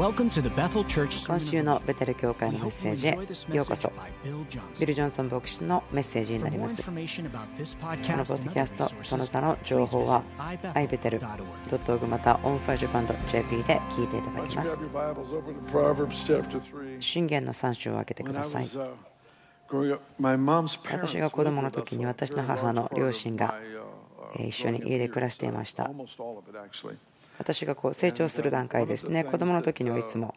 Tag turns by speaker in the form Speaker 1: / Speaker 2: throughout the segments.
Speaker 1: 今週のベテル教会のメッセージへようこそ。ビル・ジョンソン牧師のメッセージになります。このポッドキャストその他の情報は ibetel.org また onfirejapan.jp で聞いていただきます。信玄の3章を開けてください。私が子供の時に私の母の両親が一緒に家で暮らしていました私がこう成長する段階ですね。子供の時にはいつも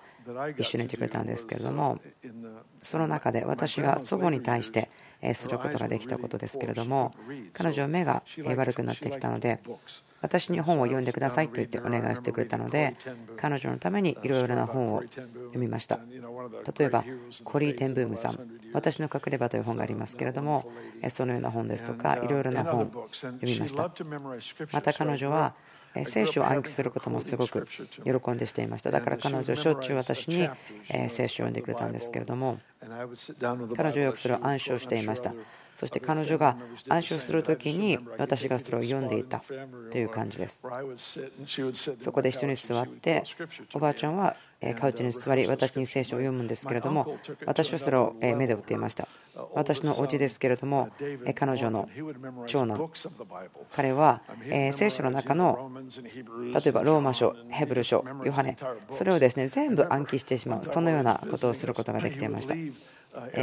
Speaker 1: 一緒にいてくれたんですけれどもその中で私が祖母に対してすることができたことですけれども彼女は目が悪くなってきたので私に本を読んでくださいと言ってお願いしてくれたので彼女のためにいろいろな本を読みました。例えばコリー・テンブームさん「私の隠れ場」という本がありますけれどもそのような本ですとかいろいろな本を読みました。また彼女は聖書を暗記することもすごく喜んでしていました。だから彼女しょっちゅう私に聖書を読んでくれたんですけれども彼女はよくそれを暗唱していました。そして彼女が暗唱する時に私がそれを読んでいたという感じです。そこで一緒に座っておばあちゃんはカウチに座り私に聖書を読むんですけれども私はそれを目で追っていました。私のお家ですけれども彼女の長男彼は聖書の中の例えばローマ書ヘブル書ヨハネそれをですね全部暗記してしまうそのようなことをすることができていました。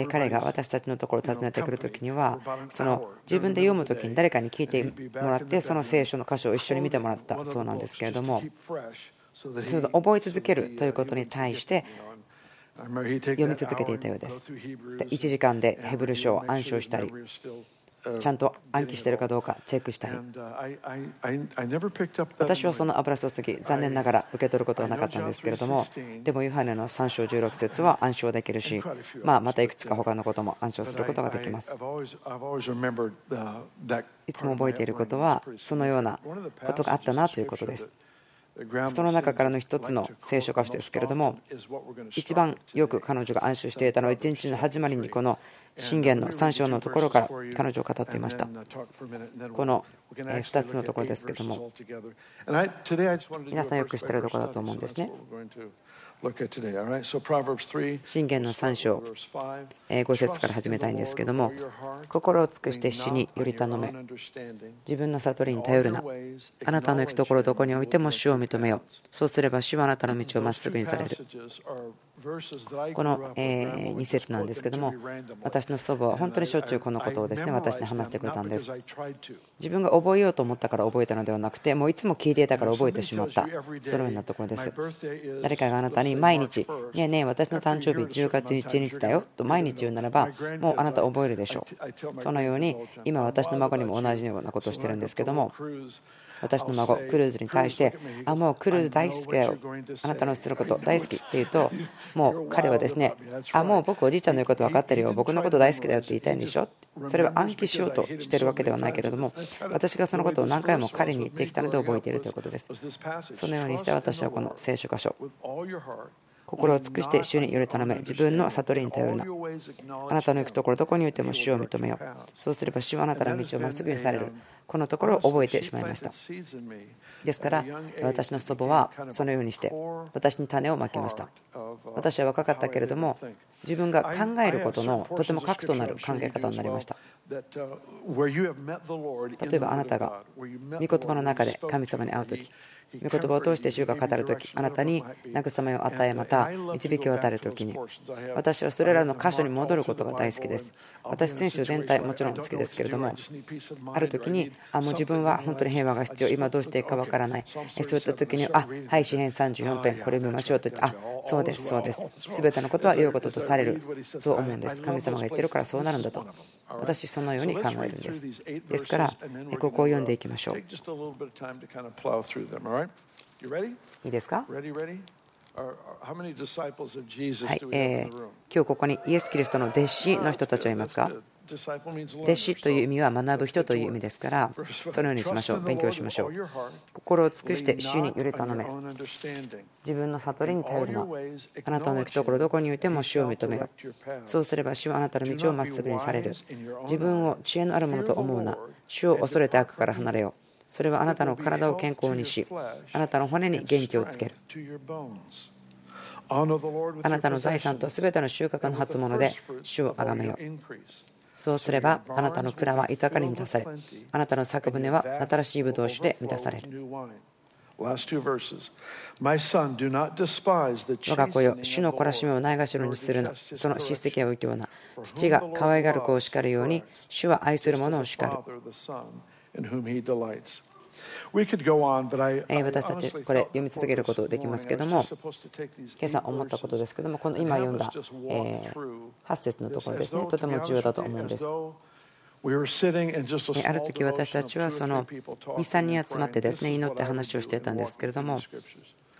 Speaker 1: 彼が私たちのところを訪ねてくるときにはその自分で読むときに誰かに聞いてもらってその聖書の箇所を一緒に見てもらったそうなんですけれども覚え続けるということに対して読み続けていたようです。1時間でヘブル書を暗唱したりちゃんと暗記しているかどうかチェックしたり。私はその油注ぎ残念ながら受け取ることはなかったんですけれどもでもユハネの3章16節は暗唱できるしまあまたいくつか他のことも暗唱することができます。いつも覚えていることはそのようなことがあったなということですその中からの一つの聖書箇所ですけれども一番よく彼女が暗唱していたのは一日の始まりにこの信玄の3章のところから彼女を語っていました。この2つのところですけども。皆さんよく知っているところだと思うんですね信玄の3章。5節から始めたいんですけども心を尽くして死により頼め自分の悟りに頼るな。あなたの行くところどこにおいても死を認めよそうすれば死はあなたの道をまっすぐにされるこの2節なんですけども私の祖母は本当にしょっちゅうこのことをですね私に話してくれたんです。自分が覚えようと思ったから覚えたのではなくてもういつも聞いていたから覚えてしまった。そのようなところです。誰かがあなたに毎日ねえねえ私の誕生日10月1日だよと毎日言うならばもうあなた覚えるでしょう。そのように今私の孫にも同じようなことをしてるんですけども私の孫クルーズに対してあもうクルーズ大好きだよ。あなたのすること大好きって言うと もう彼はですねあもう僕おじいちゃんの言うこと分かってるよ。僕のこと大好きだよって言いたいんでしょ？それは暗記しようとしてるわけではないけれども私がそのことを何回も彼に言ってきたので覚えているということです。そのようにして私はこの聖書箇所心を尽くして主により頼め。自分の悟りに頼るな。あなたの行くところどこにおいても主を認めよう。そうすれば主はあなたの道をまっすぐにされる。このところを覚えてしまいました。ですから私の祖母はそのようにして私に種をまきました。私は若かったけれども自分が考えることのとても核となる考え方になりました。例えばあなたが御言葉の中で神様に会う時御言葉を通して主が語るとき、あなたに慰めを与え、また導きを与えるときに、私はそれらの箇所に戻ることが大好きです。私、選手全体もちろん好きですけれども、あるときに、あ、もう自分は本当に平和が必要、今どうしていいかわからない、そういったときに、あ、はい、詩編34編、これ見ましょうと言って、あ、そうです、そうです、すべてのことは良いこととされる、そう思うんです。神様が言ってるからそうなるんだと。私、そのように考えるんです。ですから、ここを読んでいきましょう。いいですか？はい、えー、今日ここにイエス・キリストの弟子の人たちはいますか？弟子という意味は学ぶ人という意味ですからそのようにしましょう。勉強しましょう。心を尽くして主により頼め。自分の悟りに頼るな。あなたの行くところどこにおいても主を認めよそうすれば主はあなたの道をまっすぐにされる。自分を知恵のあるものと思うな。主を恐れて悪から離れようそれはあなたの体を健康にしあなたの骨に元気をつけるあなたの財産とすべての収穫の初物で主をあがめよそうすればあなたの蔵は豊かに満たされあなたの作舟は新しいブドウ酒で満たされる我が子よ、主の懲らしめをないがしろにするな、その叱責を受けような。父が可愛がる子を叱るように、主は愛する者を叱る。私たち、これ読み続けることできますけども、今朝思ったことですけども、この今読んだ8節のところですね、とても重要だと思うんです。ある時私たちはその23人集まってですね祈って話をしていたんですけれども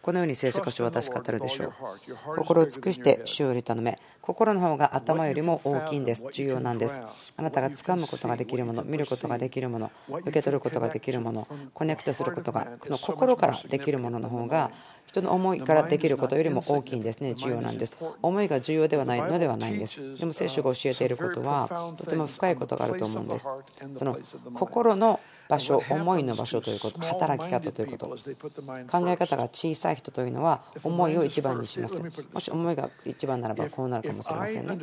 Speaker 1: このように聖書箇所を私語るでしょう心を尽くして主を頼め心の方が頭よりも大きいんです重要なんですあなたが掴むことができるもの見ることができるもの受け取ることができるものコネクトすることがこの心からできるものの方が人の思いからできることよりも大きいんですね、重要なんです。思いが重要ではないのではないんです。でも聖書が教えていることはとても深いことがあると思うんです。その心の場所、思いの場所ということ、働き方ということ、考え方が小さい人というのは思いを一番にします。もし思いが一番ならばこうなるかもしれませんね。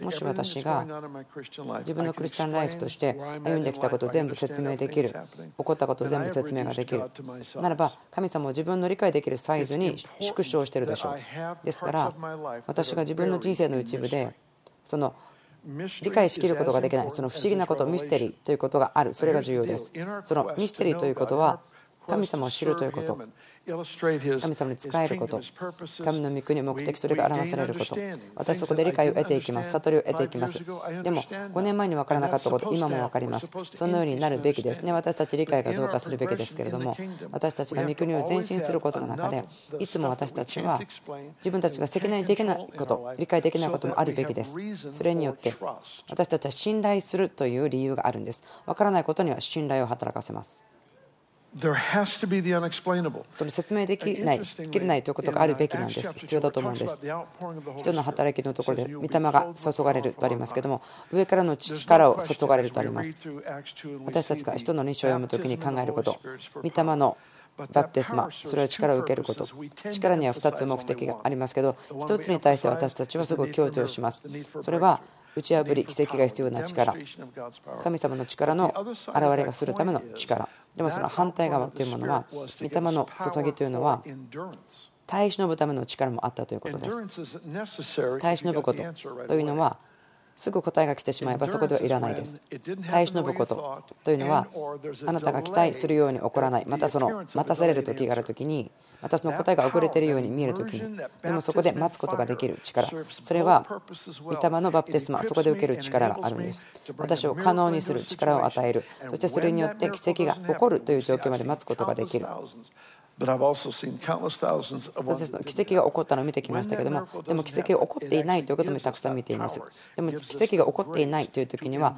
Speaker 1: もし私が自分のクリスチャンライフとして歩んできたこと全部説明できる、起こったこと全部説明ができるならば神様を自分の理解できるサイズに縮小しているでしょう。ですから私が自分の人生の一部でその理解しきることができない。その不思議なことミステリーということがある。それが重要です。そのミステリーということは神様を知るということ。神様に仕えること神の御国目的それが表されること。私そこで理解を得ていきます。悟りを得ていきます。でも5年前に分からなかったこと。今も分かります。そのようになるべきです。ね私たち理解が増加するべきですけれども私たちが御国を前進することの中でいつも私たちは自分たちが責任できないこと理解できないこともあるべきです。それによって私たちは信頼するという理由があるんです。分からないことには信頼を働かせますその説明できない、しきれないということがあるべきなんです。必要だと思うんです。人の働きのところで、御霊が注がれるとありますけども、上からの力を注がれるとあります。私たちが人の日章を読むときに考えること、御霊のバプテスマ、それは力を受けること。力には2つ目的がありますけど、1つに対して私たちはすごく強調します。それは打ち破り奇跡が必要な力。神様の力の現れがするための力。でもその反対側というものは御霊の注ぎというのは耐え忍ぶための力もあったということです。耐え忍ぶことというのはすぐ答えが来てしまえばそこではいらないです。耐え忍ぶことというのはあなたが期待するように起こらないまたその待たされる時がある時にまたその答えが遅れているように見えるときに、でもそこで待つことができる力、それは御霊のバプテスマ、そこで受ける力があるんです。私を可能にする力を与える、そしてそれによって奇跡が起こるという状況まで待つことができる。奇跡が起こったのを見てきましたけども、でも奇跡が起こっていないということもたくさん見ています。でも奇跡が起こっていないという時には、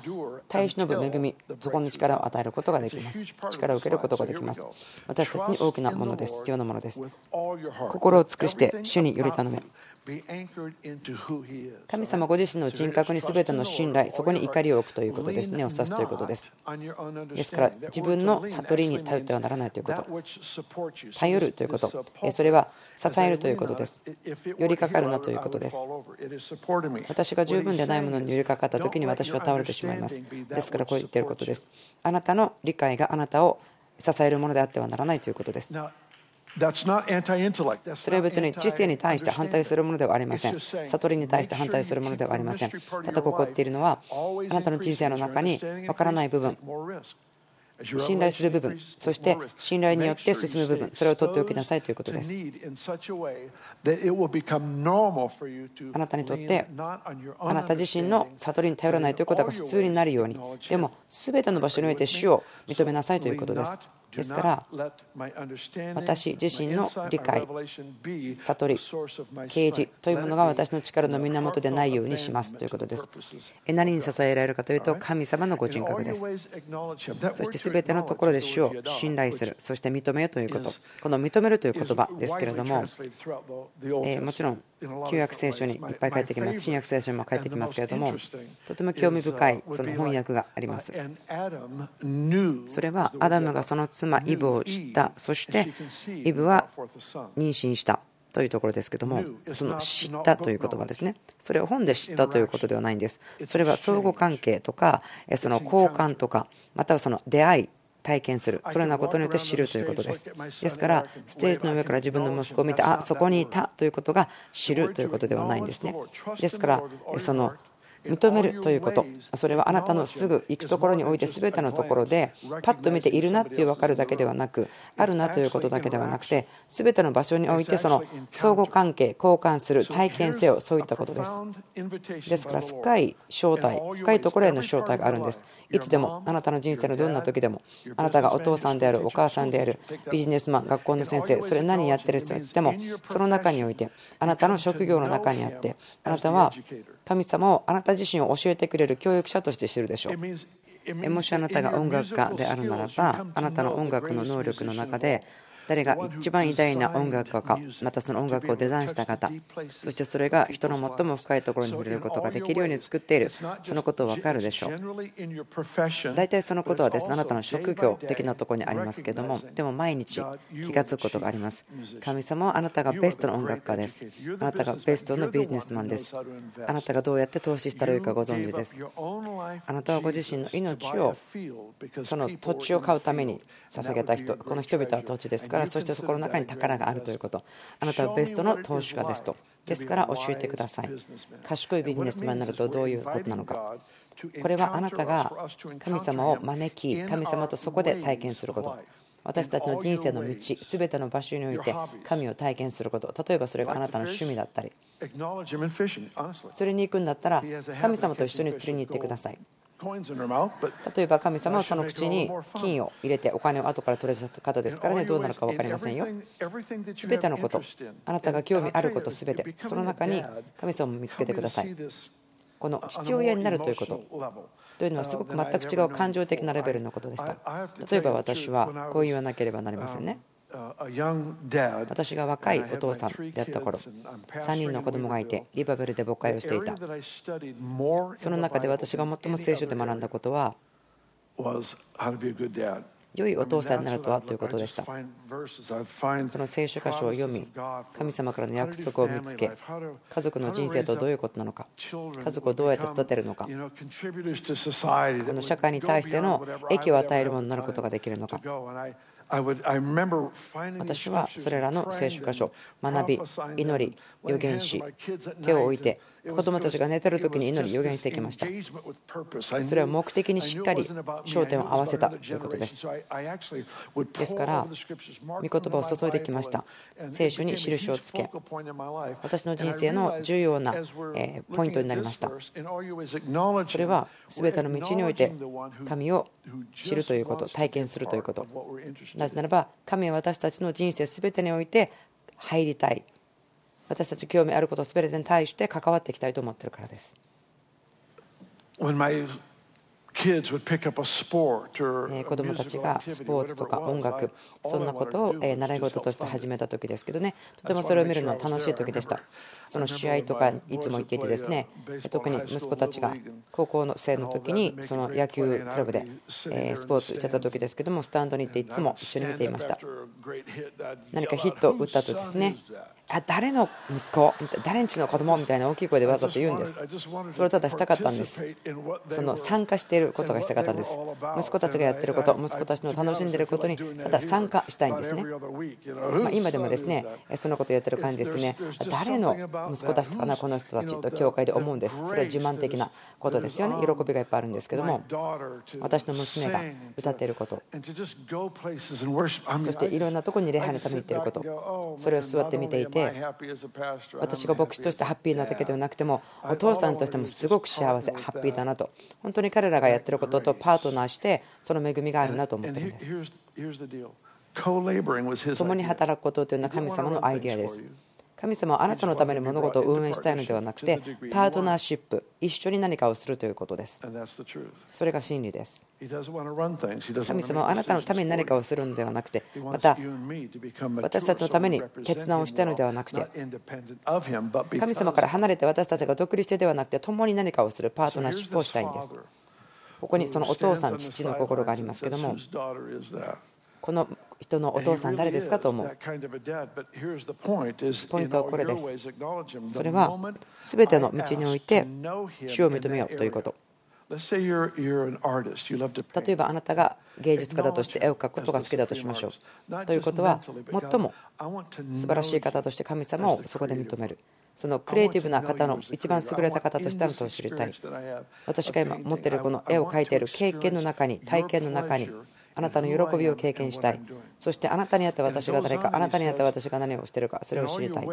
Speaker 1: 耐え忍ぶ恵み、そこに力を与えることができます。力を受けることができます。私たちに大きなものです。必要なものです。心を尽くして主により頼め。神様ご自身の人格に全ての信頼、そこに怒りを置くということですね、を指すということです。ですから、自分の悟りに頼ってはならないということ、頼るということ、それは支えるということです。寄りかかるなということです。私が十分でないものに寄りかかった時に私は倒れてしまいます。ですからこう言っていることです。あなたの理解があなたを支えるものであってはならないということです。それは別に知性に対して反対するものではありません。悟りに対して反対するものではありません。ただここ言っているのは、あなたの人生の中に分からない部分、信頼する部分、そして信頼によって進む部分、それを取っておきなさいということです。あなたにとって、あなた自身の悟りに頼らないということが普通になるように、でも、全ての場所において主を認めなさいということです。ですから私自身の理解悟り啓示というものが私の力の源でないようにしますということです。何に支えられるかというと神様のご人格です。そして全てのところで主を信頼するそして認めよということこの認めるという言葉ですけれどももちろん旧約聖書にいっぱい書いてきます。新約聖書にも書いてきますけれどもとても興味深いその翻訳があります。それはアダムがその妻イブを知った。そしてイブは妊娠したというところですけどもその知ったという言葉ですね。それを本で知ったということではないんです。それは相互関係とかその交換とかまたはその出会い体験する、そのようなことによって知るということです。ですから、ステージの上から自分の息子を見て、あそこにいたということが知るということではないんですね。ですから、その認めるということ。それはあなたのすぐ行くところにおいて全てのところでパッと見ているなっていう分かるだけではなくあるなということだけではなくて全ての場所においてその相互関係交換する体験せよそういったことです。ですから深い正体深いところへの正体があるんです。いつでもあなたの人生のどんな時でもあなたがお父さんであるお母さんであるビジネスマン学校の先生それ何やってる人でもその中においてあなたの職業の中にあってあなたは神様をあなた自身を教えてくれる教育者として知るでしょう。もしあなたが音楽家であるならばあなたの音楽の能力の中で誰が一番偉大な音楽家かまたその音楽をデザインした方そしてそれが人の最も深いところに触れることができるように作っているそのことを分かるでしょう。大体そのことはですねあなたの職業的なところにありますけどもでも毎日気が付くことがあります。神様はあなたがベストの音楽家です。あなたがベストのビジネスマンです。あなたがどうやって投資したらいいかご存知です。あなたはご自身の命をその土地を買うために捧げた人この人々は土地ですからそしてそこの中に宝があるということ。あなたはベストの投資家ですと。ですから教えてください。賢いビジネスマンになるとどういうことなのか。これはあなたが神様を招き神様とそこで体験すること。私たちの人生の道すべての場所において神を体験すること。例えばそれがあなたの趣味だったり。釣りに行くんだったら神様と一緒に釣りに行ってください例えば神様はその口に金を入れてお金を後から取れた方ですからね。どうなるか分かりませんよ。全てのこと。あなたが興味あること全て。その中に神様を見つけてください。この父親になるということ。というのはすごく全く違う感情的なレベルのことでした例えば私はこう言わなければなりませんね私が若いお父さんであった頃3人の子供がいてリバベルで牧会をしていた。その中で私が最も聖書で学んだことは良いお父さんになるとはということでした。その聖書箇所を読み神様からの約束を見つけ家族の人生とどういうことなのか家族をどうやって育てるのかこの社会に対しての益を与えるものになることができるのか私はそれらの聖書箇所学び祈り予言し手を置いて子供たちが寝てる時に祈り予言してきました。それは目的にしっかり焦点を合わせたということです。ですから御言葉を注いできました。聖書に印をつけ私の人生の重要なポイントになりました。それは全ての道において神を知るということ体験するということ。なぜならば神は私たちの人生全てにおいて入りたい私たち興味あること全てに対して関わっていきたいと思っているからです。子供たちがスポーツとか音楽そんなことを習い事として始めた時ですけどね。とてもそれを見るのは楽しい時でした。その試合とかいつも行っていてですね。特に息子たちが高校の生の時にその野球クラブでスポーツ行っちゃった時ですけどもスタンドに行っていつも一緒に見ていました。何かヒットを打ったとですねあ誰の息子誰んちの子供？みたいな大きい声でわざと言うんです。それをただしたかったんです。その参加していることがしたかったんです。息子たちがやってること息子たちの楽しんでいることにただ参加したいんですね。ま今でもですねそのことをやってる感じですね。誰の息子たちかなこの人たちと教会で思うんです。それは自慢的なことですよね。喜びがいっぱいあるんですけども私の娘が歌っていること。そしていろんなところに礼拝のために行っていること。それを座って見ていて私が牧師としてハッピーなだけではなくてもお父さんとしてもすごく幸せハッピーだなと。本当に彼らがやってることとパートナーしてその恵みがあるなと思ってるんです。共に働くことというのは神様のアイデアです神様はあなたのために物事を運営したいのではなくてパートナーシップ一緒に何かをするということです。それが真理です。神様はあなたのために何かをするのではなくてまた私たちのために決断をしたのではなくて神様から離れて私たちが独立してではなくて共に何かをするパートナーシップをしたいんです。ここにそのお父さん父の心がありますけどもこの人のお父さん誰ですか？と思う。ポイントはこれです。それは全ての道において主を認めようということ。例えばあなたが芸術家だとして絵を描くことが好きだとしましょう。ということは最も素晴らしい方として神様をそこで認める。そのクリエイティブな方の一番優れた方としてあなたを知りたい。私が今持っているこの絵を描いている経験の中に、体験の中に、あなたの喜びを経験したい。そしてあなたにあって私が誰か、あなたにあって私が何をしているか、それを知りたい。あ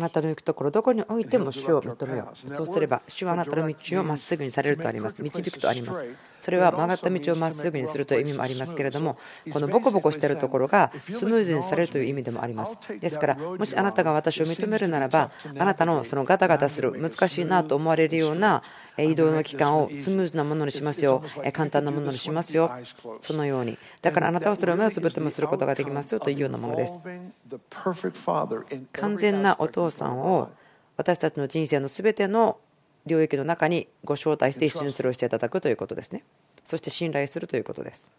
Speaker 1: なたの行くところ、どこにおいても主を認めよう。そうすれば、主はあなたの道をまっすぐにされるとあります。導くとあります。それは曲がった道をまっすぐにするという意味もありますけれども、このボコボコしているところがスムーズにされるという意味でもあります。ですから、もしあなたが私を認めるならば、あなたのそのガタガタする、難しいなと思われるような移動の期間をスムーズなものにしますよ、簡単なものにしますよ、そのように。だからあなたはそれを目をつぶってもすることができますよというようなものです。完全なお父さんを私たちの人生のすべての領域の中にご招待して一緒にそれをしていただくということですね。そして信頼するということです。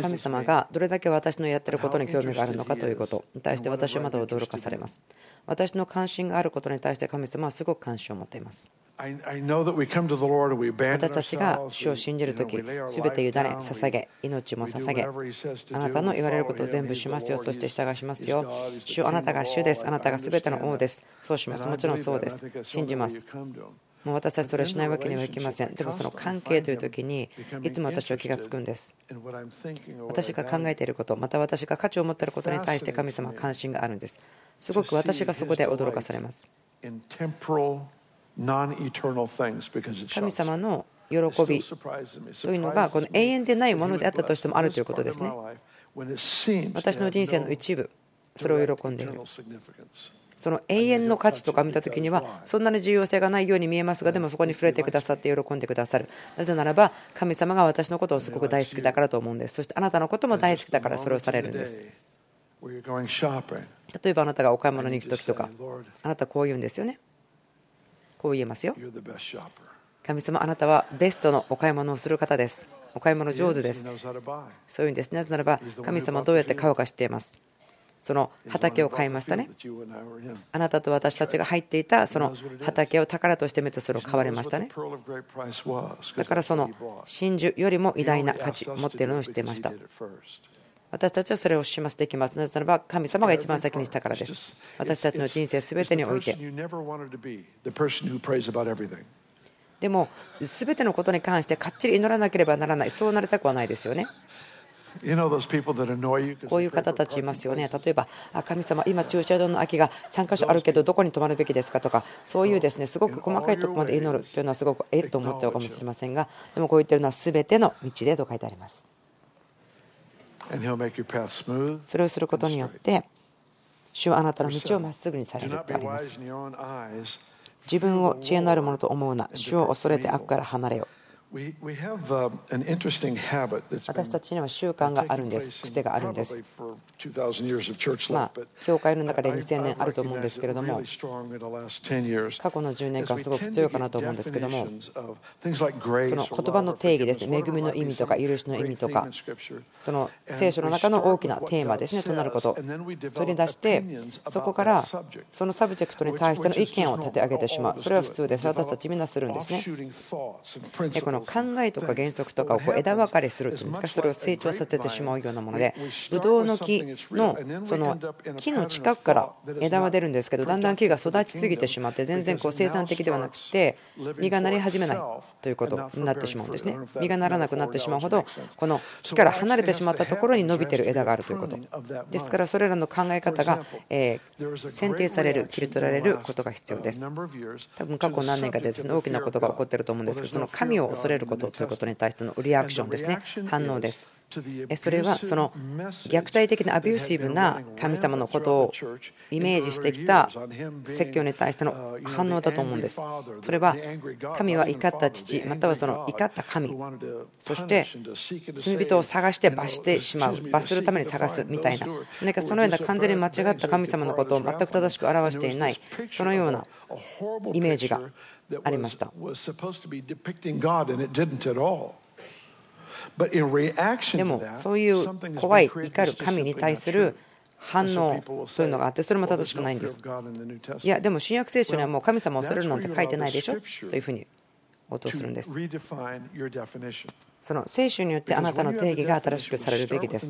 Speaker 1: 神様がどれだけ私のやってることに興味があるのかということに対して私はまだ驚かされます。私の関心があることに対して神様はすごく関心を持っています。私たちが主を信じるとき、すべて委ね、捧げ、命も捧げ、あなたの言われることを全部しますよ、そして従しますよ。主、あなたが主です、あなたがすべての王です。そうします。もちろんそうです。信じます。もう私たちそれをしないわけにはいきません。でもその関係という時にいつも私は気がつくんです。私が考えていること、また私が価値を持っていることに対して神様は関心があるんです。すごく私がそこで驚かされます。神様の喜びというのがこの永遠でないものであったとしてもあるということですね。私の人生の一部、それを喜んでいる。その永遠の価値とか見た時にはそんなに重要性がないように見えますがでもそこに触れてくださって喜んでくださるなぜならば神様が私のことをすごく大好きだからと思うんですそしてあなたのことも大好きだからそれをされるんです例えばあなたがお買い物に行く時とかあなたこう言うんですよねこう言えますよ。神様あなたはベストのお買い物をする方です。お買い物上手です。そういうんです。なぜならば神様どうやって買うか知っています。その畑を買いましたね。あなたと私たちが入っていたその畑を宝としてめてそれを買われましたね。だからその真珠よりも偉大な価値を持っているのを知っていました。私たちはそれをしますできます。なぜならば神様が一番先にしたからです。私たちの人生すべてにおいて。でも、すべてのことに関してかっちり祈らなければならない、そうなりたくはないですよね。こういう方たちいますよね。例えば、神様、今、駐車場の空きが3箇所あるけど、どこに泊まるべきですかとか、そういうですねすごく細かいところまで祈るというのは、すごくえっと思っちゃうかもしれませんが、でもこう言ってるのは、すべての道でと書いてあります。それをすることによって、主はあなたの道をまっすぐにされるってあります。自分を知恵のあるものと思うな、主を恐れて悪から離れよ。私たちには習慣があるんです、癖があるんです。まあ、教会の中で2000年あると思うんですけれども、過去の10年間、すごく強いかなと思うんですけども、その言葉の定義ですね、恵みの意味とか、許しの意味とか、その聖書の中の大きなテーマですね、となること、それに出して、そこからそのサブジェクトに対しての意見を立て上げてしまう、それは普通です、私たちみんなするんですね。考えとか原則とかをこう枝分かれするというんですかそれを成長させてしまうようなものでブドウの木のその木の近くから枝は出るんですけどだんだん木が育ちすぎてしまって全然こう生産的ではなくて実がなり始めないということになってしまうんですね。実がならなくなってしまうほどこの木から離れてしまったところに伸びてる枝があるということ。ですからそれらの考え方が選定される切り取られることが必要です。多分過去何年かで大きなことが起こっていると思うんですけどその神を恐れることということに対してのリアクションですね。反応ですそれはその虐待的なアビューシブな神様のことをイメージしてきた説教に対しての反応だと思うんです。それは神は怒った父またはその怒った神そして罪人を探して罰してしまう罰するために探すみたいな何かそのような完全に間違った神様のことを全く正しく表していないそのようなイメージがありました。でもそういう怖い怒る神に対する反応というのがあってそれも正しくないんです。いやでも新約聖書にはもう神様を恐れるなんて書いてないでしょ？というふうに応答するんです。その聖書によってあなたの定義が新しくされるべきです。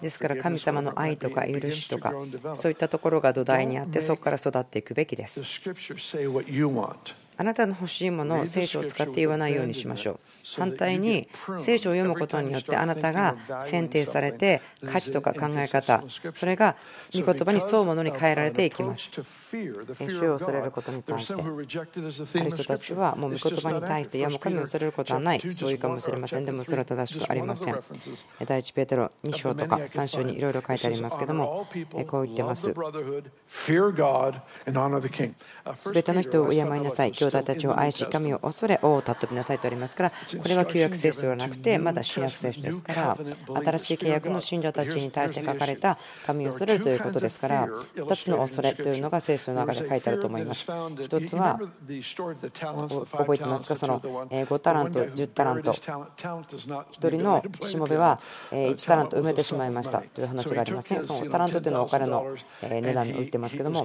Speaker 1: ですから神様の愛とか許しとかそういったところが土台にあってそこから育っていくべきです。あなたの欲しいものを聖書を使って言わないようにしましょう。反対に聖書を読むことによってあなたが選定されて価値とか考え方それが御言葉に沿うものに変えられていきます。主を恐れることに対してある人たちはもう御言葉に対していやもう神を恐れることはない。そういうかもしれませんでもそれは正しくありません。第一ペテロ2章とか3章にいろいろ書いてありますけどもこう言ってます。全ての人を敬いなさい。兄弟たちを愛し神を恐れ王を尊びなさいとありますからこれは旧約聖書ではなくてまだ新約聖書ですから新しい契約の信者たちに対して書かれた神を恐れるということですから2つの恐れというのが聖書の中で書いてあると思います。1つは覚えてますか？その5タラント10タラント。1人のしもべは1タラント埋めてしまいました。という話がありますね。そのタラントというのはお金の値段に売ってますけども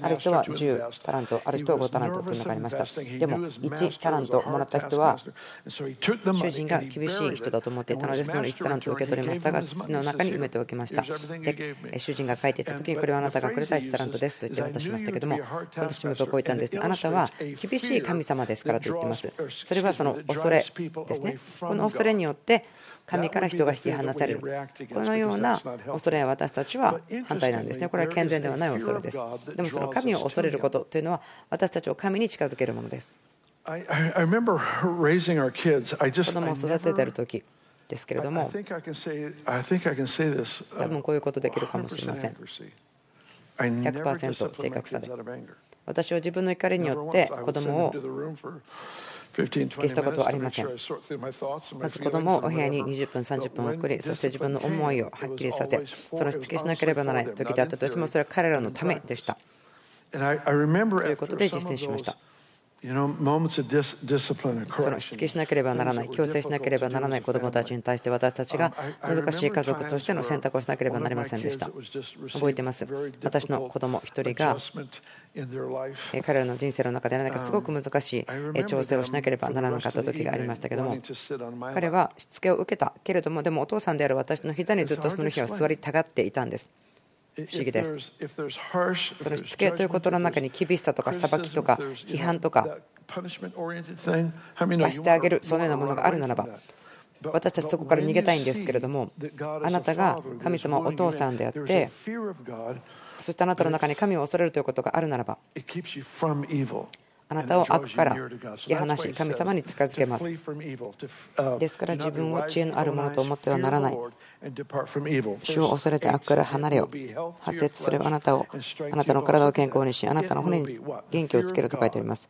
Speaker 1: ある人は10タラントある人は5タラントというのがありました。でも1タラントもらった人は主人が厳しい人だと思っていたので、その1タラントを受け取りましたが、土の中に埋めておきました。で、主人が帰っていった時に、これはあなたがくれた1タラントですと言って渡しましたけども、私もこう言ったんです。あなたは厳しい神様ですからと言ってます。それはその恐れですね。この恐れによって神から人が引き離される。このような恐れは私たちは反対なんですね。これは健全ではない恐れです。でもその神を恐れることというのは私たちを神に近づけるものです。子供を育てている時ですけれども、多分こういうことできるかもしれません。100%正確さで。私は自分の怒りによって子供を付けしたことはありません。まず子供をお部屋に20分、30分送り、そして自分の思いをはっきりさせ、そのしつけしなければならない時であったとしても、それは彼らのためでした。ということで実践しました。そのしつけしなければならない、強制しなければならない子どもたちに対して私たちが難しい家族としての選択をしなければなりませんでした。覚えてます。私の子供一人が彼らの人生の中で何かすごく難しい調整をしなければならなかった時がありましたけども彼はしつけを受けたけれどもでもお父さんである私の膝にずっとその日は座りたがっていたんです。不思議です。そのしつけということの中に厳しさとか裁きとか批判とか罰してあげるそのようなものがあるならば私たちそこから逃げたいんですけれどもあなたが神様お父さんであってそしてあなたの中に神を恐れるということがあるならばあなたを悪から引き離し神様に近づけます。ですから自分を知恵のあるものと思ってはならない。主を恐れて悪から離れよ。発節すればあなたを、あなたの体を健康にし、あなたの骨に元気をつけると書いてあります。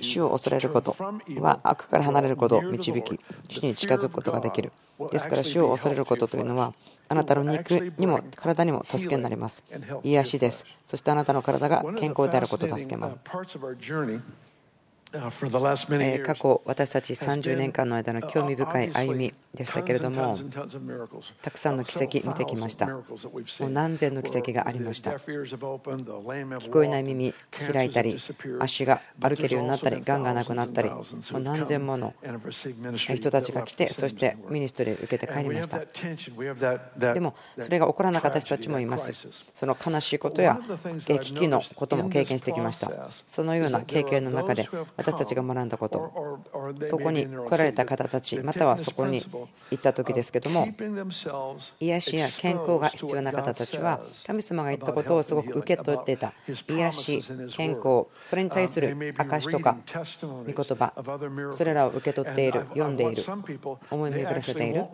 Speaker 1: 主を恐れることは悪から離れることを導き、主に近づくことができる。ですから主を恐れることというのは、あなたの肉にも体にも助けになります。癒しです。そしてあなたの体が健康であることを助けます。過去、私たち30年間の間の興味深い歩みでしたけれども、たくさんの奇跡見てきました。もう何千の奇跡がありました。聞こえない耳開いたり、足が歩けるようになったり、がんがなくなったり、もう何千もの人たちが来て、そしてミニストリーを受けて帰りました。でも、それが起こらなかった人たちもいます。その悲しいことや危機のことも経験してきました。そのような経験の中で、私たちが学んだこと、ここに来られた方たち、またはそこに行った時ですけども、癒しや健康が必要な方たちは、神様が言ったことをすごく受け取っていた、癒し、健康、それに対する証とか、御言葉、それらを受け取っている、読んでいる、思い巡らせている。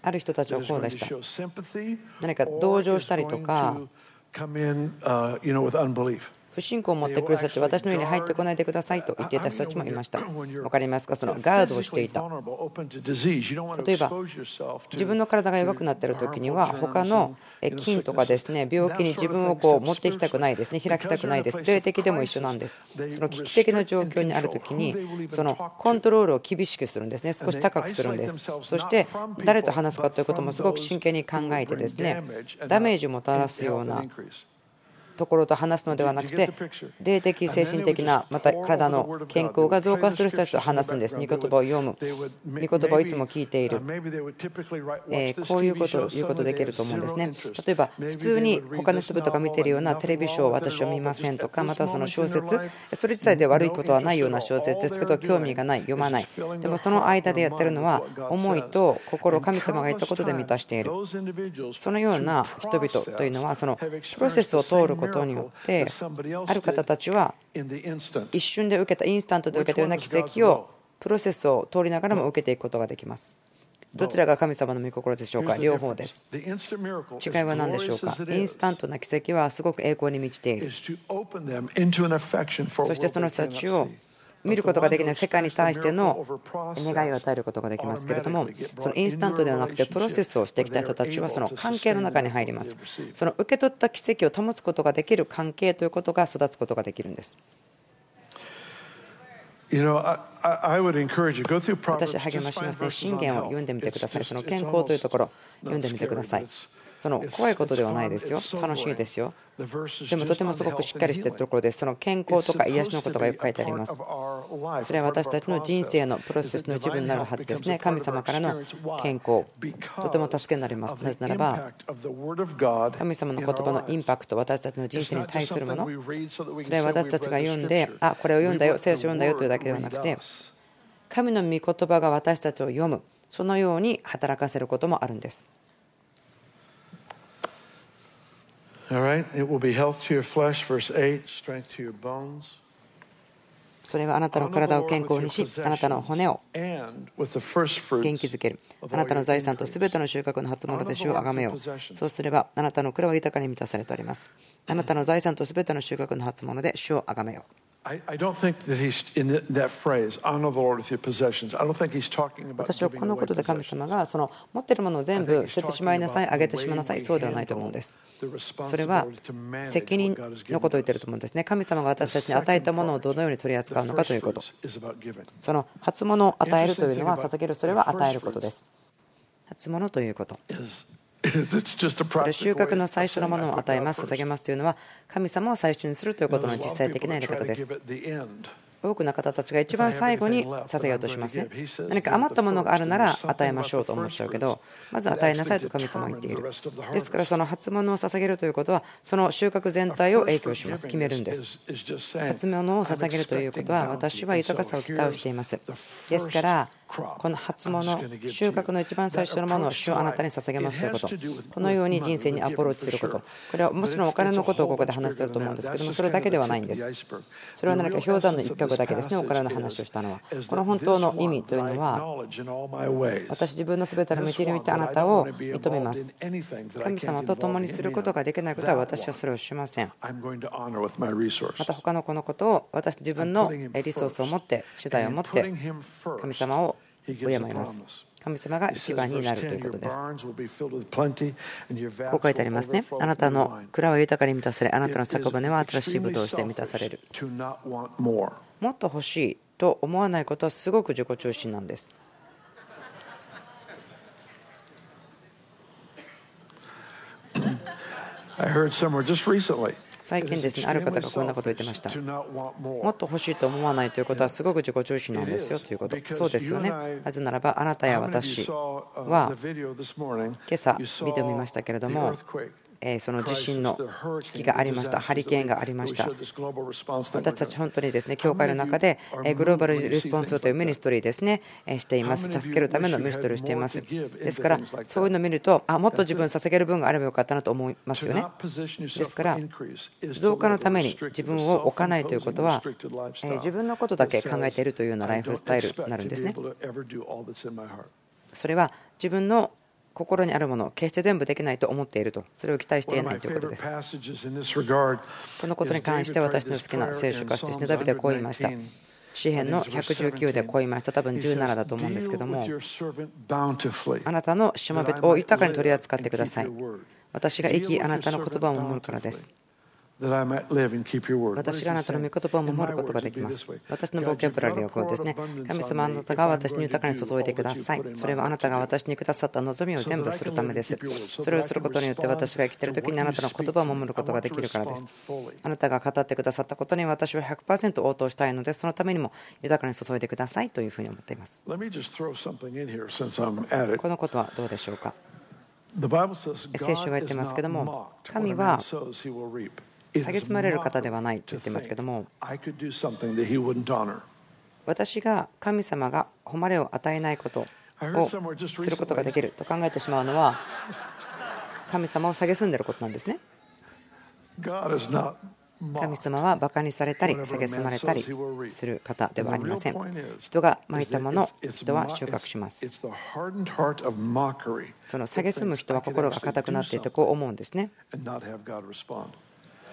Speaker 1: ある人たちはこうでした。何か同情したりとか、不不信仰を持ってくる人たち私の家に入ってこないでくださいと言っていた人たちもいました。分かりますか？そのガードをしていた。例えば自分の体が弱くなっている時には他の菌とかですね病気に自分をこう持っていきたくないですね開きたくないです。霊的でも一緒なんです。その危機的な状況にある時にそのコントロールを厳しくするんですね。少し高くするんです。そして誰と話すかということもすごく真剣に考えてですねダメージをもたらすようなところと話すのではなくて霊的精神的なまた体の健康が増加する人たちと話すんです。御言葉を読む。御言葉をいつも聞いている。えこういうことを言うことできると思うんですね。例えば普通に他の人々が見ているようなテレビショーを私は見ませんとかまたはその小説それ自体で悪いことはないような小説です。けど興味がない読まない。でもその間でやってるのは思いと心神様が言ったことで満たしている。そのような人々というのはそのプロセスを通ることことによってある方たちは一瞬で受けたインスタントで受けたような奇跡をプロセスを通りながらも受けていくことができます。どちらが神様の御心でしょうか？両方です。違いは何でしょうか？インスタントな奇跡はすごく栄光に満ちている。そしてその人たちを見ることができない世界に対しての願いを与えることができますけれどもそのインスタントではなくてプロセスをしてきた人たちはその関係の中に入ります。その受け取った奇跡を保つことができる関係ということが育つことができるんです。私励ましますね。信玄を読んでみてください。その健康というところ読んでみてくださいその怖いことではないですよ。楽しいですよ。でもとてもすごくしっかりしているところでその健康とか癒しのことがよく書いてあります。それは私たちの人生のプロセスの一部になるはずですね。神様からの健康。とても助けになります。なぜならば神様の言葉のインパクト私たちの人生に対するもの。それは私たちが読んであこれを読んだよ。聖書を読んだよというだけではなくて神の御言葉が私たちを読む。そのように働かせることもあるんです All right? It will be health to your flesh, verse 8, strength to your bones. それはあなたの体を健康にし、あなたの骨を元気づける。あなたの財産とすべての収穫の初物で主をあがめよう。そうすれば、あなたの蔵は豊かに満たされております。あなたの財産とすべての収穫の初物で主をあがめよう。私はこのことで神様がその持っているものを全部捨ててしまいなさい、あげてしまいなさい、そうではないと思うんです。それは責任のことを言っていると思うんですね。神様が私たちに与えたものをどのように取り扱うのかということ。その初物を与えるというのは、捧げるそれは与えることです。初物ということ。収穫の最初のものを与えます、捧げますというのは、神様を最初にするということの実際的なやり方です。多くの方たちが一番最後に捧げようとしますね。何か余ったものがあるなら与えましょうと思っちゃうけど、まず与えなさいと神様は言っている。ですから、その初物を捧げるということは、その収穫全体を影響します、決めるんです。初物を捧げるということは、私は豊かさを期待しています。ですから、この初物、収穫の一番最初のものを主をあなたに捧げますということ、このように人生にアプローチすること、これはもちろんお金のことをここで話していると思うんですけども、それだけではないんです。それは何か氷山の一角だけですね、お金の話をしたのは。この本当の意味というのは、私自分の全ての道においてあなたを認めます。神様と共にすることができないことは私はそれをしません。また他のこのことを私自分のリソースを持って、取材を持って、神様を敬います。神様が一番になるということです。こう書いてありますね。あなたの蔵は豊かに満たされ、あなたの酒舟は新しいぶどうして満たされる。もっと欲しいと思わないことはすごく自己中心なんです。I heard somewhere just recently 最近ですね、ある方がこんなことを言ってました。もっと欲しいと思わないということはすごく自己中心なんですよということ。そうですよね。なぜならば、あなたや私は今朝、ビデオ見ましたけれども、その地震の危機がありました、ハリケーンがありました。私たち本当にですね、教会の中で Global Response というミニストリーですね、しています。助けるためのミニストリーをしています。ですから、そういうのを見ると、あ、もっと自分捧げる分があればよかったなと思いますよね。ですから、増加のために自分を置かないということは、自分のことだけ考えているというようなライフスタイルになるんですね。それは自分の心にあるものを決して全部できないと思っているとそれを期待していないということです。このことに関して私の好きな聖書歌詞ですねダビデはこう言いました。詩篇の119でこう言いました。多分17だと思うんですけどもあなたのしもべを豊かに取り扱ってください。私が生きあなたの言葉を守るからです私があなたの御言葉を守ることができます。私のボキャブラリーはこうですね。神様あなたが私に豊かに注いでください。それはあなたが私にくださった望みを全部するためです。それをすることによって私が生きている時にあなたの言葉を守ることができるからです。あなたが語ってくださったことに私は100%応答したいので、そのためにも豊かに注いでくださいというふうに思っています。このことはどうでしょうか。聖書が言ってますけども、神は蔑まれる方ではないと言ってますけども私が神様が誉れを与えないことをすることができると考えてしまうのは 神様を蔑んでいることなんですね。神様はバカにされたり蔑まれたりする方ではありません。人がまいたもの、人は収穫します。その蔑む人は心が硬くなっていてこう思うんですね。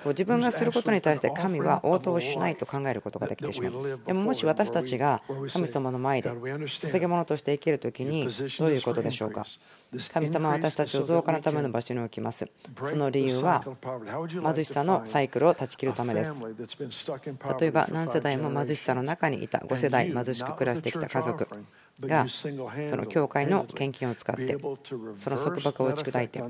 Speaker 1: 自分がすることに対して神は応答しないと考えることができてしまう。でももし私たちが神様の前で捧げ物として生きるときにどういうことでしょうか？神様は私たちを増加のための場所に置きます。その理由は貧しさのサイクルを断ち切るためです。例えば何世代も貧しさの中にいた5世代貧しく暮らしてきた家族がその教会の献金を使ってその束縛を打ち砕いて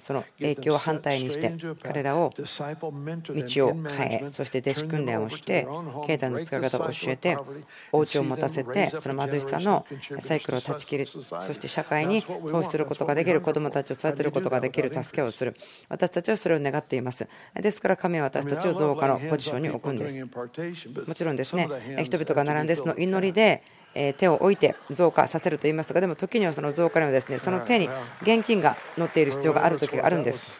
Speaker 1: その影響を反対にして彼らを道を変えそして弟子訓練をして経済の使い方を教えてお家を持たせてその貧しさのサイクルを断ち切りそして社会に投資することができる子どもたちを育てることができる助けをする。私たちはそれを願っています。ですから神は私たちを増加のポジションに置くんです。もちろんですね人々が並んでその祈りで手を置いて増加させると言いますがでも時にはその増加にはですねその手に現金が乗っている必要がある時があるんです。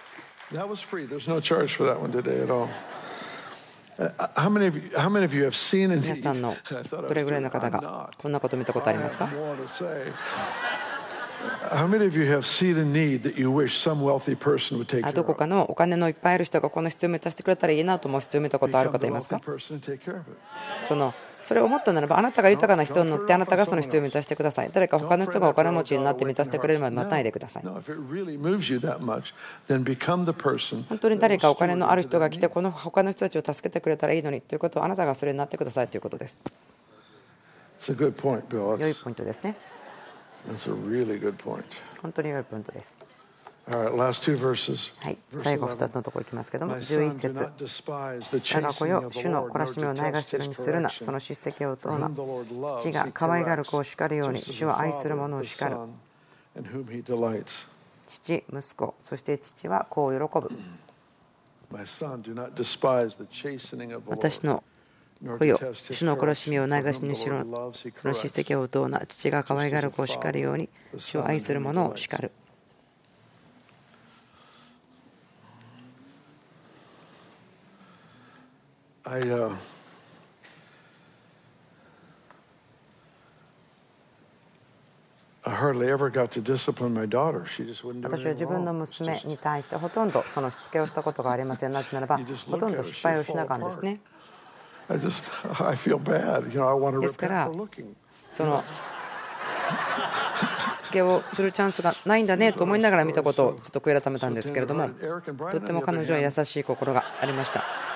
Speaker 1: 皆さんのどれぐらいの方がこんなこと見たことありますか？どこかのお金のいっぱいある人がこの必要を満たしてくれたらいいなと思う必要を見たことある方いますか？そのそれを思ったならばあなたが豊かな人に乗ってあなたがその必要を満たしてください誰か他の人がお金持ちになって満たしてくれるまで待たないでください本当に誰かお金のある人が来てこの他の人たちを助けてくれたらいいのにということをあなたがそれになってくださいということです良いポイントですね.本当に良いポイントです。はい、最後2つのところいきますけども、11節我が子よ、主の懲らしみをないがしろにするな、その叱責を問うな。父が可愛がる子を叱るように、主は愛する者を叱る。父、息子、そして父は子を喜ぶ。私の子よ、主の苦しみをないしにしろ、その叱責を問うな、父が可愛がる子を叱るように、主を愛する者を叱る。
Speaker 2: I, uh, I hardly ever got to discipline my daughter. She just wouldn't do
Speaker 1: 私は自分の娘に対してほとんどそのしつけをしたことがありません。なぜならば、ほとんど失敗をしなかったんですね。ですからそのしつけをするチャンスがないんだねと思いながら見たことをちょっと悔い改めたんですけれどもとっても彼女は優しい心がありました。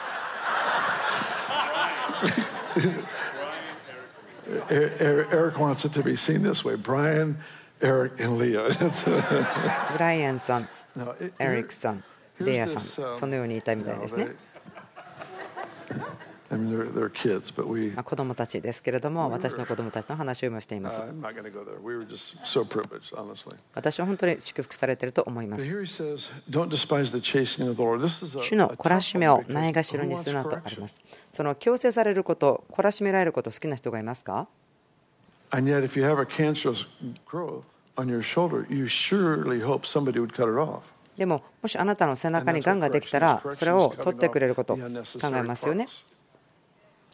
Speaker 2: Eric wants it to be seen this way. Brian, Eric, and Leah.
Speaker 1: ブライアンさん、エリックさん、レイヤさん、そのように言いたいみたいですね。 子供たちですけれども、私の子供たちの話を今しています。私は本当に祝福されていると思います。主の懲らしめをないがしろにするなとあります。その強制されること、懲らしめられること好きな人がいますか？でも、もしあなたの背中にがんができたら、それを取ってくれること考えますよね。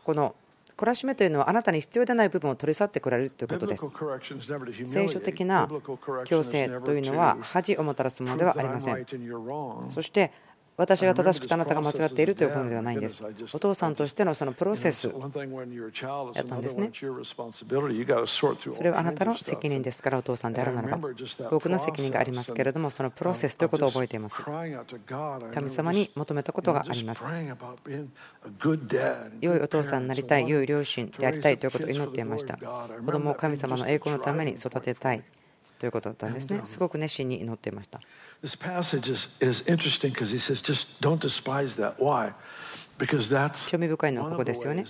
Speaker 1: この懲らしめというのはあなたに必要でない部分を取り去ってこられるということです。聖書的な強制というのは恥をもたらすものではありません。そして私が正しくてあなたが間違っているということではないんです。お父さんとしてのそのプロセスやったんですね。それはあなたの責.任ですからお父さんであるならば。僕の責任がありますけれどもそのプロセスということを覚えています。神様に求めたことがあります。良いお父さんになりたい良い両親でありたいということを祈っていました。子供を神様の栄光のために育てたいということだったんですね。すごく熱心に祈っていました。興味深いのはここですよね。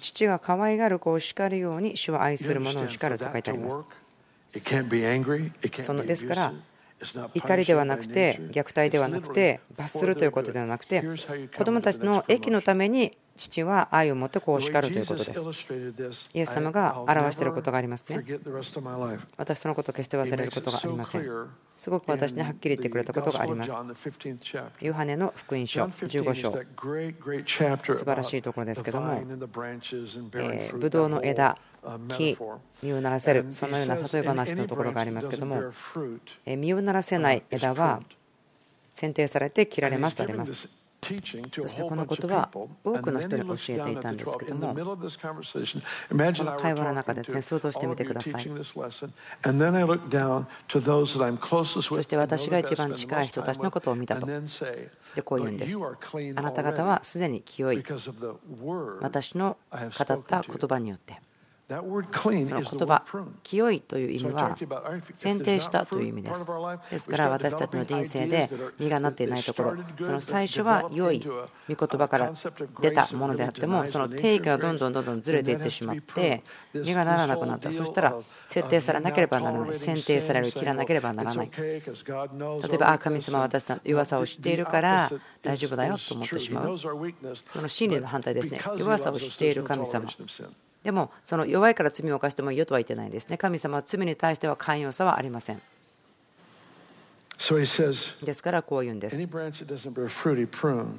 Speaker 1: 父が可愛がる子を叱るように、主は愛する者を叱ると書いてあります。そのですから、怒りではなくて、虐待ではなくて、罰するということではなくて、子どもたちの益のために父は愛を持ってこう叱るということです。イエス様が表していることがありますね。私、そのことを決して忘れることがありません。すごく私にはっきり言ってくれたことがあります。ヨハネの福音書15章、素晴らしいところですけども、ぶどうの枝、木実をならせる、そのような例え話のところがありますけども、実をならせない枝は、選定されて切られますとあります。そしてこのことは多くの人に教えていたんですけども、この会話の中で点数をしてみてください。そして私が一番近い人たちのことを見たと、でこう言うんです。あなた方はすでに清い、私の語った言葉によって。言葉.清いという意味は選定したという意味です。ですから私たちの人生で実がなっていないところ。その最初は良い御言葉から出たものであってもその定義がどんどんどんどんずれていってしまって実がならなくなった。そしたら設定されなければならない。選定される切らなければならない。例えばあ神様は私の弱さを知っているから大丈夫だよと思ってしまう。その真理の反対ですね。弱さを知っている神様でも、その弱いから罪を犯してもいいよとは言ってないですね。神様は罪に対しては寛容さはありません。ですからこう言うんです。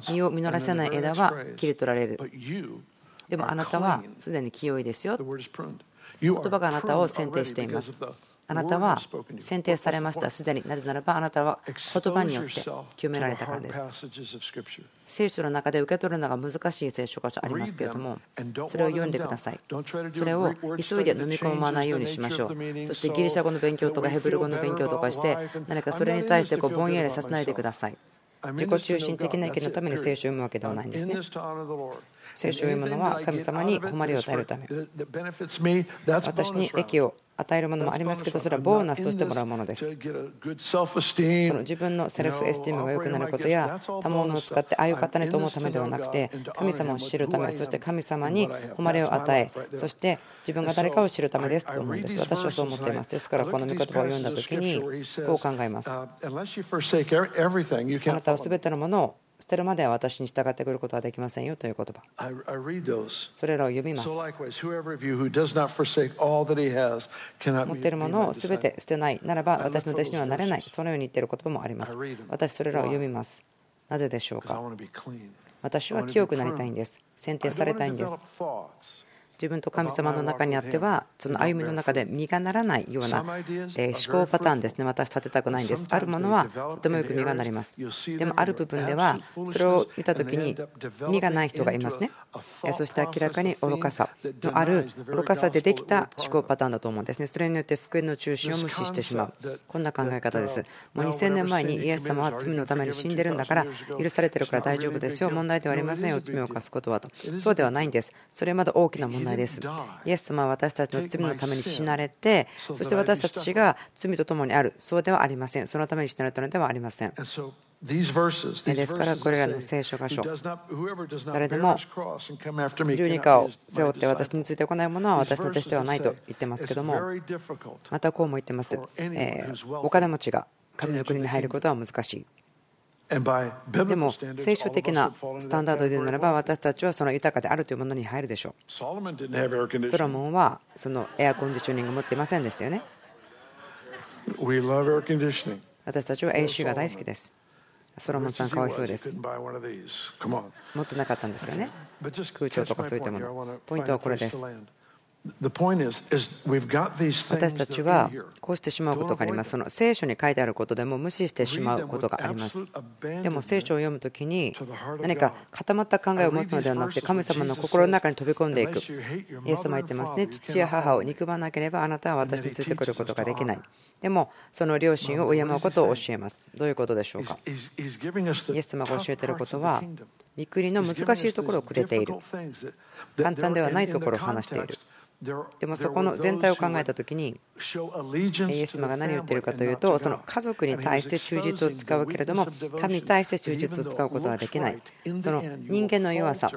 Speaker 1: 実を実らせない枝は切り取られる。でもあなたはすでに清いですよ。言葉があなたを選定しています。あなたは.選定されました。すでになぜならばあなたは言葉によって
Speaker 2: to
Speaker 1: められたからです.聖書の中で受け取るのが難しい聖書箇所ありますけれどもそれを読んでください。それを急いで飲み込まないようにしましょう。そしてギリシャ語の勉強とかヘブル語の勉強とかして何かそれに対してこうぼんやりさせないでください。自己中心的な意見のために聖書を読むわけではないんですね。聖書を読むのは神様に誉れを与えるため。私に益を与えるものもありますけどそれはボーナスとしてもらうものです。その自分のセルフエスティームが良くなることや賜物を使ってああいう方にと思うためではなくて神様を知るためそして神様に誉れを与えそして自分が誰かを知るためですと思うんです。私はそう思っています。ですからこの御言葉を読んだ時にこう考えます。あなたは全てのものを捨てるまでは私に従ってくることはできませんよという言葉。それらを読みます。持っているものを全て捨てない。ならば私の弟子にはなれない。そのように言っている言葉もあります。私それらを読みます。なぜでしょうか？私は清くなりたいんです。選定されたいんです自分と神様の中にあってはその歩みの中で実がならないような思考パターンですね。私立てたくないんです。あるものはとてもよく実がなります。でもある部分ではそれを見た時に実がない人がいますね。そして明らかに愚かさ。のある愚かさでできた思考パターンだと思うんですね。それによって福音の中心を無視してしまう。こんな考え方です。もう2000年前にイエス様は罪のために死んでるんだから許されてるから大丈夫ですよ。問題ではありませんよ。罪を犯すことはと。そうではないんです。それはまだ大きな問題です。イエス様は私たちの罪のために死なれてそして私たちが罪とともにある。そうではありません。そのために死なれたのではありません。ですからこれらの聖書箇所誰でも十字架を背負って私についてこないものは私の弟子ではないと言ってますけどもまたこうも言ってます。えお金持ちが神の国に入ることは難しいでも聖書的なスタンダードで言うならば私たちはその豊かであるというものに入るでしょう。ソロモンはそのエアコンディショニングを持っていませんでしたよね。私たちは AC が大好きです。ソロモンさんかわいそうです。持ってなかったんですよね。空調とかそういったもの。ポイントはこれです私たちはこうしてしまうことがあります。その聖書に書いてあることでも無視してしまうことがあります。でも聖書を読むときに何か固まった考えを持つのではなくて神様の心の中に飛び込んでいく。イエス様言ってますね。父や母を憎まなければあなたは私についてくることができない。でもその両親を敬うことを教えます。どういうことでしょうか？イエス様が教えていることは、御国の難しいところをくれている。簡単ではないところを話している。でもそこの全体を考えた時にイエス様が何を言ってるかというとその家族に対して忠実を使うけれども神に対して忠実を使うことはできないその人間の弱さ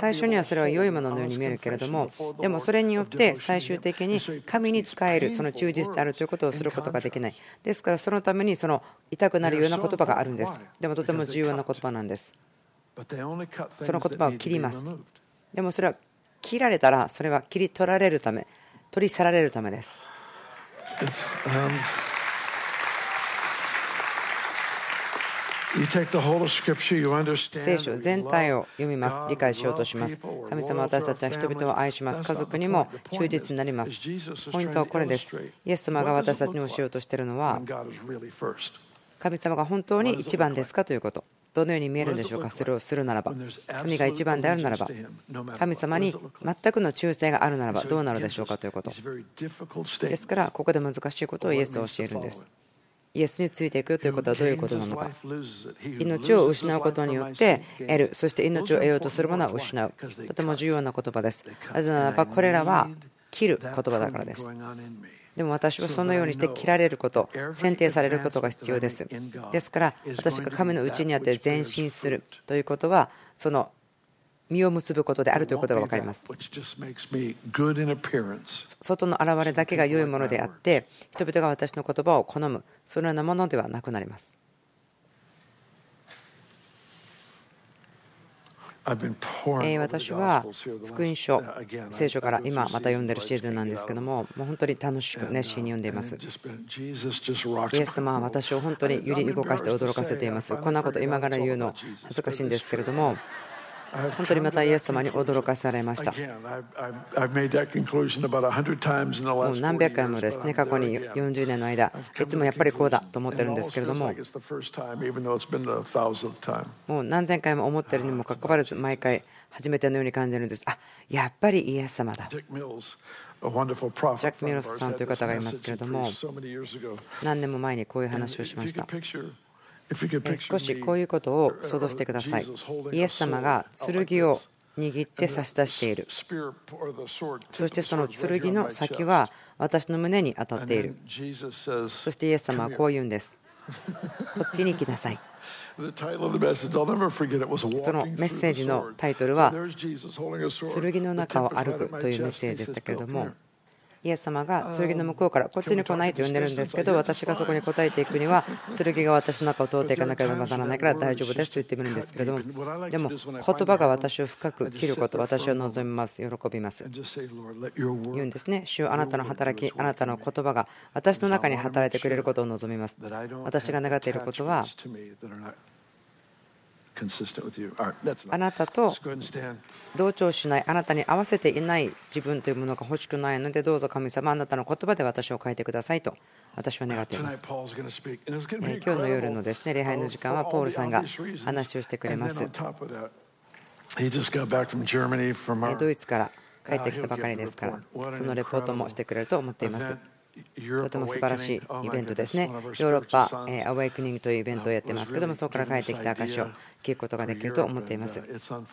Speaker 1: 最初にはそれは良いもののように見えるけれどもでもそれによって最終的に神に仕えるその忠実であるということをすることができない。ですからそのためにその痛くなるような言葉があるんです。でもとても重要な言葉なんです。その言葉を切ります。でもそれは切られたらそれは切り取られるため取り去られるためです。聖書全体を読みます。理解しようとします。神様、私たちは人々を愛します。家族にも忠実になります。ポイントはこれです。イエス様が私たちに教えようとしているのは、神様が本当に一番ですかということ。どのように見えるんでしょうか？それをするならば神が一番であるならば神様に全くの忠誠があるならばどうなるでしょうかということですからここで難しいことをイエスは教えるんですイエスについていくということはどういうことなのか。命を失うことによって得る。そして命を得ようとするものは失う。とても重要な言葉です。なぜならばこれらは切る言葉だからです。でも私はそのようにして切られること、選定されることが必要です。ですから、私が神のうちにあって前進するということは、その実を結ぶことであるということが分かります。外の現れだけが良いものであって、人々が私の言葉を好む、そのようなものではなくなります。私は福音書、聖書から今また読んでるシーズンなんですけども、もう本当に楽しく熱心に読んでいます。イエス様は私を本当に揺り動かして驚かせています。こんなこと今から言うの恥ずかしいんですけれども、本当にまたイエス様に驚かされました。もう何百回もですね、過去に40年の間、いつもやっぱりこうだと思ってるんですけれども、もう何千回も思ってるにもかかわらず、毎回初めてのように感じるんです。あやっぱりイエス様だ。ジャック・ミロスさんという方がいますけれども、何年も前にこういう話をしました。少しこういうことを想像してください。イエス様が剣を握って差し出している。そしてその剣の先は私の胸に当たっている。そしてイエス様はこう言うんです。こっちに来なさい。そのメッセージのタイトルは剣の中を歩くというメッセージでしたけれどもイエス様が剣の向こうからこっちに来ないと呼んでるんですけど私がそこに答えていくには剣が私の中を通っていかなければならないから大丈夫ですと言ってみるんですけれどもでも言葉が私を深く切ること私を望みます。喜びます。言うんですね。主あなたの働きあなたの言葉が私の中に働いてくれることを望みます。私が願っていることはあなたと同調しない、あなたに合わせていない自分というものが欲しくないので、どうぞ神様、あなたの言葉で私を変えてくださいと私は願っています。今日の夜のですね礼拝の時間はポールさんが話をしてくれます。ドイツから帰ってきたばかりですから、そのレポートもしてくれると思っています。とても素晴らしいイベントですね。ヨーロッパ、アワイクニングというイベントをやってますけども、そこから帰ってきた証を聞くことができると思っています。その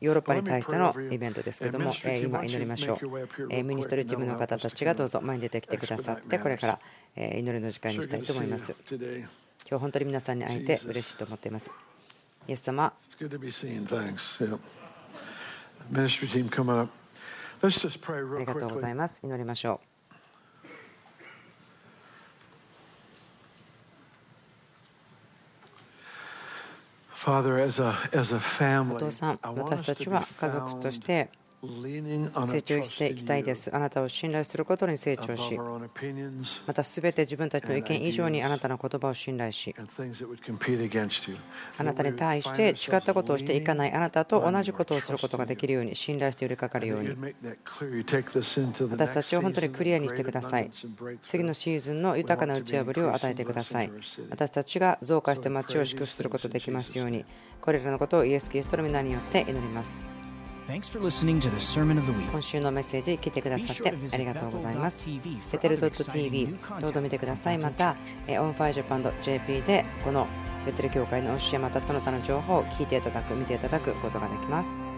Speaker 1: ヨーロッパに対してのイベントですけども、今祈りましょう。ミニストリーチームの方たちがどうぞ前に出てきてくださって、これから祈りの時間にしたいと思います。今日本当に皆さんに会えて嬉しいと思っています。イエス様。ありがとうございます。祈りましょう。父さん、私たちは家族として
Speaker 2: 成長していきたいです。あなたを信頼することに成長し、またすべて自分たちの意見以上にあなたの言葉を信頼し、あなたに対して違ったことをしていかないあなたと同じことをすることができるように、信頼して寄りかかるように、私たちを本当にクリアにしてください。次のシーズンの豊かな打ち破りを与えてください。私たちが増加して街を祝福することができますように、これらのことをイエス・キリストの皆によって祈ります。今週のメッセージ聞いてくださってありがとうございます。ベテル .tv どうぞ見てください。また、On Fire Japan .jp でこのベテル教会の教えまたその他の情報を聞いていただく、見ていただくことができます。